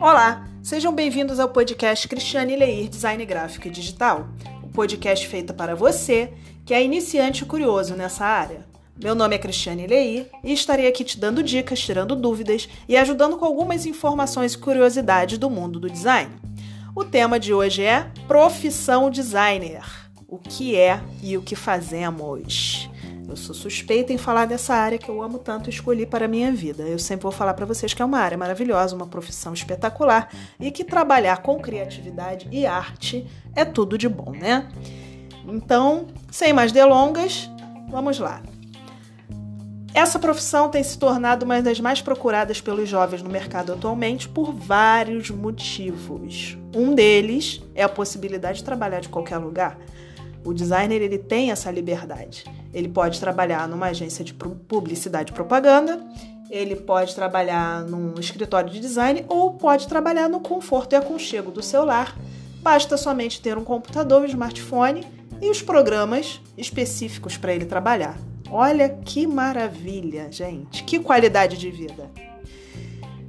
Olá, sejam bem-vindos ao podcast Cristiane Leir Design Gráfico e Digital, o podcast feito para você que é iniciante e curioso nessa área. Meu nome é Cristiane Leir e estarei aqui te dando dicas, tirando dúvidas e ajudando com algumas informações e curiosidades do mundo do design. O tema de hoje é profissão designer. O que é e o que fazemos? Eu sou suspeita em falar dessa área que eu amo tanto e escolhi para a minha vida. Eu sempre vou falar para vocês que é uma área maravilhosa, uma profissão espetacular e que trabalhar com criatividade e arte é tudo de bom, né? Então, sem mais delongas, vamos lá. Essa profissão tem se tornado uma das mais procuradas pelos jovens no mercado atualmente por vários motivos. Um deles é a possibilidade de trabalhar de qualquer lugar. O designer ele tem essa liberdade. Ele pode trabalhar numa agência de publicidade e propaganda, ele pode trabalhar num escritório de design ou pode trabalhar no conforto e aconchego do seu lar. Basta somente ter um computador, um smartphone e os programas específicos para ele trabalhar. Olha que maravilha, gente! Que qualidade de vida!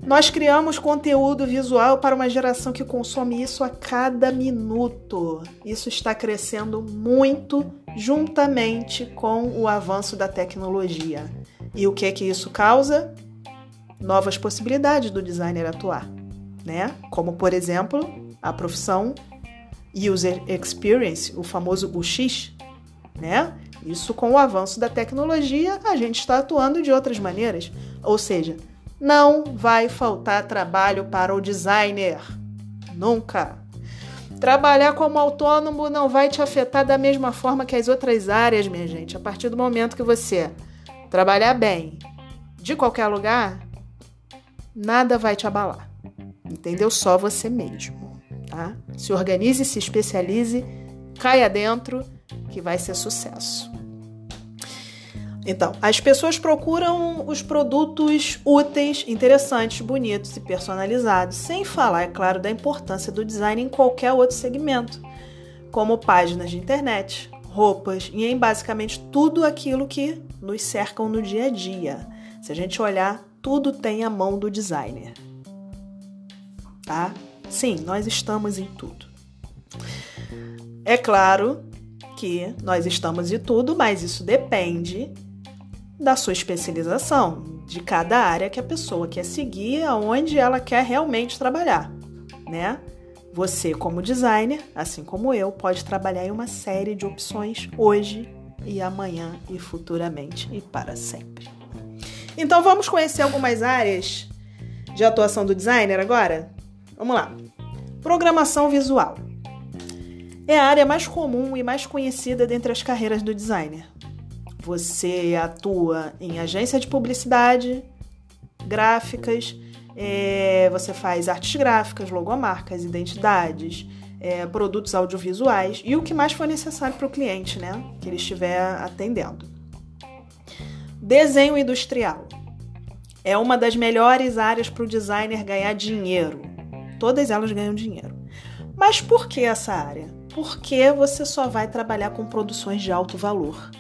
Nós criamos conteúdo visual para uma geração que consome isso a cada minuto. Isso está crescendo muito juntamente com o avanço da tecnologia. E o que é que isso causa? Novas possibilidades do designer atuar, né? Como por exemplo, a profissão User Experience, o famoso UX, né? Isso com o avanço da tecnologia, a gente está atuando de outras maneiras. Ou seja, não vai faltar trabalho para o designer. Nunca. Trabalhar como autônomo não vai te afetar da mesma forma que as outras áreas, minha gente. A partir do momento que você trabalhar bem de qualquer lugar, nada vai te abalar. Entendeu? Só você mesmo, tá? Se organize, se especialize, caia dentro que vai ser sucesso. Então, as pessoas procuram os produtos úteis, interessantes, bonitos e personalizados, sem falar, é claro, da importância do design em qualquer outro segmento, como páginas de internet, roupas e em basicamente tudo aquilo que nos cercam no dia a dia. Se a gente olhar, tudo tem a mão do designer. Tá? Sim, nós estamos em tudo. É claro que nós estamos em tudo, mas isso depende da sua especialização, de cada área que a pessoa quer seguir, aonde ela quer realmente trabalhar, né? Você, como designer, assim como eu, pode trabalhar em uma série de opções hoje e amanhã e futuramente e para sempre. Então vamos conhecer algumas áreas de atuação do designer agora? Vamos lá. Programação visual. É a área mais comum e mais conhecida dentre as carreiras do designer. Você atua em agência de publicidade, gráficas, é, você faz artes gráficas, logomarcas, identidades, é, produtos audiovisuais e o que mais for necessário para o cliente, né? Que ele estiver atendendo. Desenho industrial é uma das melhores áreas para o designer ganhar dinheiro. Todas elas ganham dinheiro. Mas por que essa área? Porque você só vai trabalhar com produções de alto valor.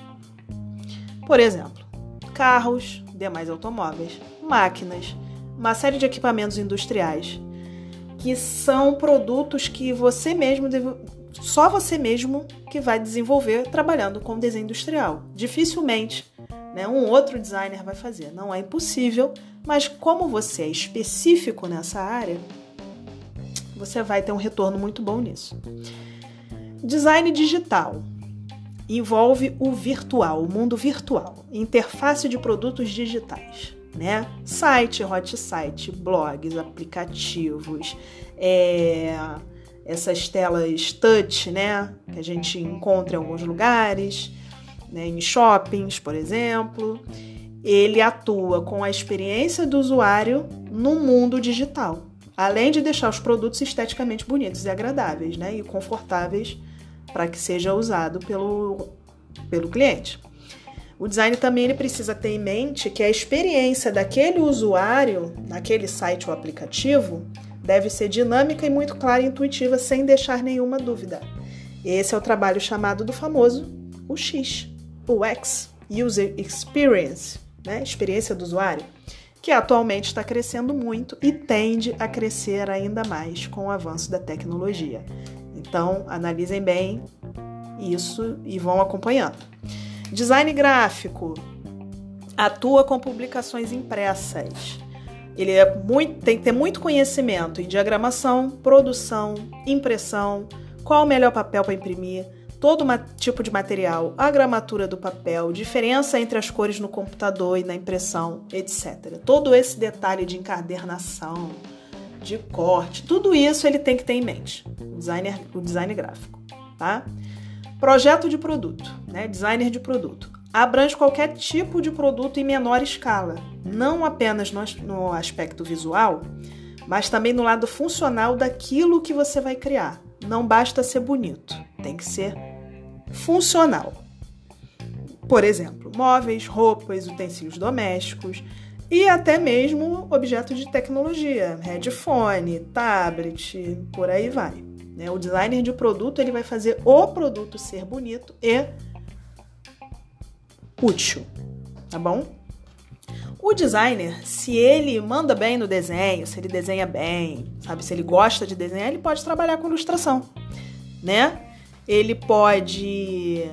Por exemplo, carros, demais automóveis, máquinas, uma série de equipamentos industriais, que são produtos que você mesmo deve, só você mesmo que vai desenvolver trabalhando com desenho industrial. Dificilmente né, um outro designer vai fazer. Não é impossível, mas como você é específico nessa área, você vai ter um retorno muito bom nisso. Design digital envolve o virtual, o mundo virtual, interface de produtos digitais, né? Site, hot site, blogs, aplicativos, é, essas telas touch, né? Que a gente encontra em alguns lugares, né? em shoppings, por exemplo. Ele atua com a experiência do usuário no mundo digital, além de deixar os produtos esteticamente bonitos e agradáveis, né? E confortáveis para que seja usado pelo, pelo cliente. O design também ele precisa ter em mente que a experiência daquele usuário naquele site ou aplicativo deve ser dinâmica e muito clara e intuitiva, sem deixar nenhuma dúvida. Esse é o trabalho chamado do famoso UX, UX, User Experience, né? experiência do usuário. que atualmente está crescendo muito e tende a crescer ainda mais com o avanço da tecnologia. Então, analisem bem isso e vão acompanhando. Design gráfico atua com publicações impressas. Ele é muito, tem que ter muito conhecimento em diagramação, produção, impressão, qual o melhor papel para imprimir, todo tipo de material, a gramatura do papel, diferença entre as cores no computador e na impressão, etc. Todo esse detalhe de encadernação, de corte, tudo isso ele tem que ter em mente, o designer, o design gráfico, tá? Projeto de produto, né? Designer de produto. Abrange qualquer tipo de produto em menor escala, não apenas no, no aspecto visual, mas também no lado funcional daquilo que você vai criar. Não basta ser bonito, tem que ser funcional. Por exemplo, móveis, roupas, utensílios domésticos e até mesmo objetos de tecnologia, headphone, tablet, por aí vai. Né? O designer de produto ele vai fazer o produto ser bonito e útil, tá bom? O designer, se ele manda bem no desenho, se ele desenha bem, sabe, se ele gosta de desenhar, ele pode trabalhar com ilustração, né? Ele pode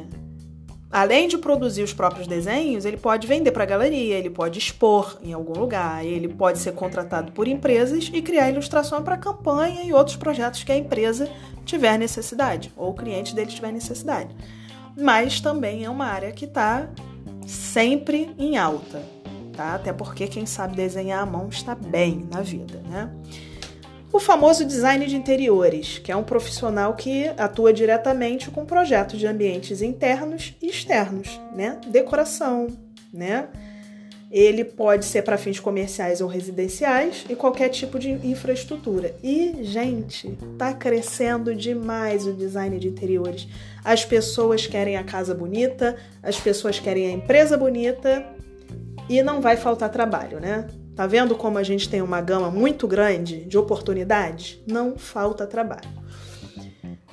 além de produzir os próprios desenhos, ele pode vender para galeria, ele pode expor em algum lugar, ele pode ser contratado por empresas e criar ilustração para campanha e outros projetos que a empresa tiver necessidade ou o cliente dele tiver necessidade. Mas também é uma área que está sempre em alta, tá? Até porque quem sabe desenhar à mão está bem na vida, né? O famoso design de interiores, que é um profissional que atua diretamente com projetos de ambientes internos e externos, né? Decoração, né? Ele pode ser para fins comerciais ou residenciais e qualquer tipo de infraestrutura. E, gente, tá crescendo demais o design de interiores. As pessoas querem a casa bonita, as pessoas querem a empresa bonita e não vai faltar trabalho, né? Tá vendo como a gente tem uma gama muito grande de oportunidades? Não falta trabalho.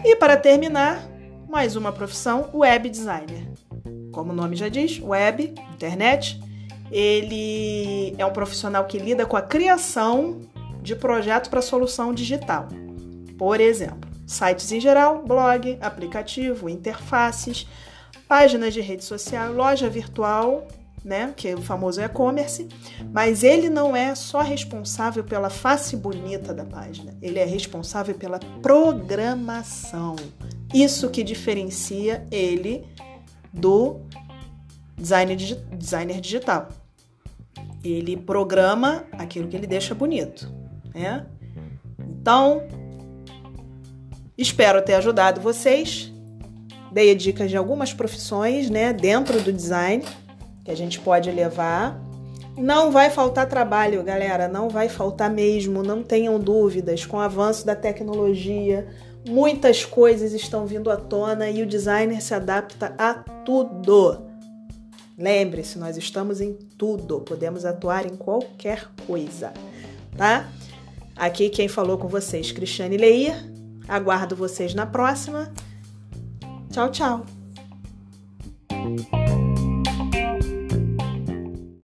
E para terminar, mais uma profissão, web designer. Como o nome já diz, web, internet, ele é um profissional que lida com a criação de projetos para solução digital. Por exemplo, sites em geral, blog, aplicativo, interfaces, páginas de rede social, loja virtual né, que é o famoso e-commerce, mas ele não é só responsável pela face bonita da página, ele é responsável pela programação. Isso que diferencia ele do designer, designer digital. Ele programa aquilo que ele deixa bonito, né? Então, espero ter ajudado vocês. Dei dicas de algumas profissões, né, dentro do design que a gente pode levar. Não vai faltar trabalho, galera, não vai faltar mesmo, não tenham dúvidas. Com o avanço da tecnologia, muitas coisas estão vindo à tona e o designer se adapta a tudo. Lembre-se, nós estamos em tudo, podemos atuar em qualquer coisa, tá? Aqui quem falou com vocês, Cristiane Leir. Aguardo vocês na próxima. Tchau, tchau.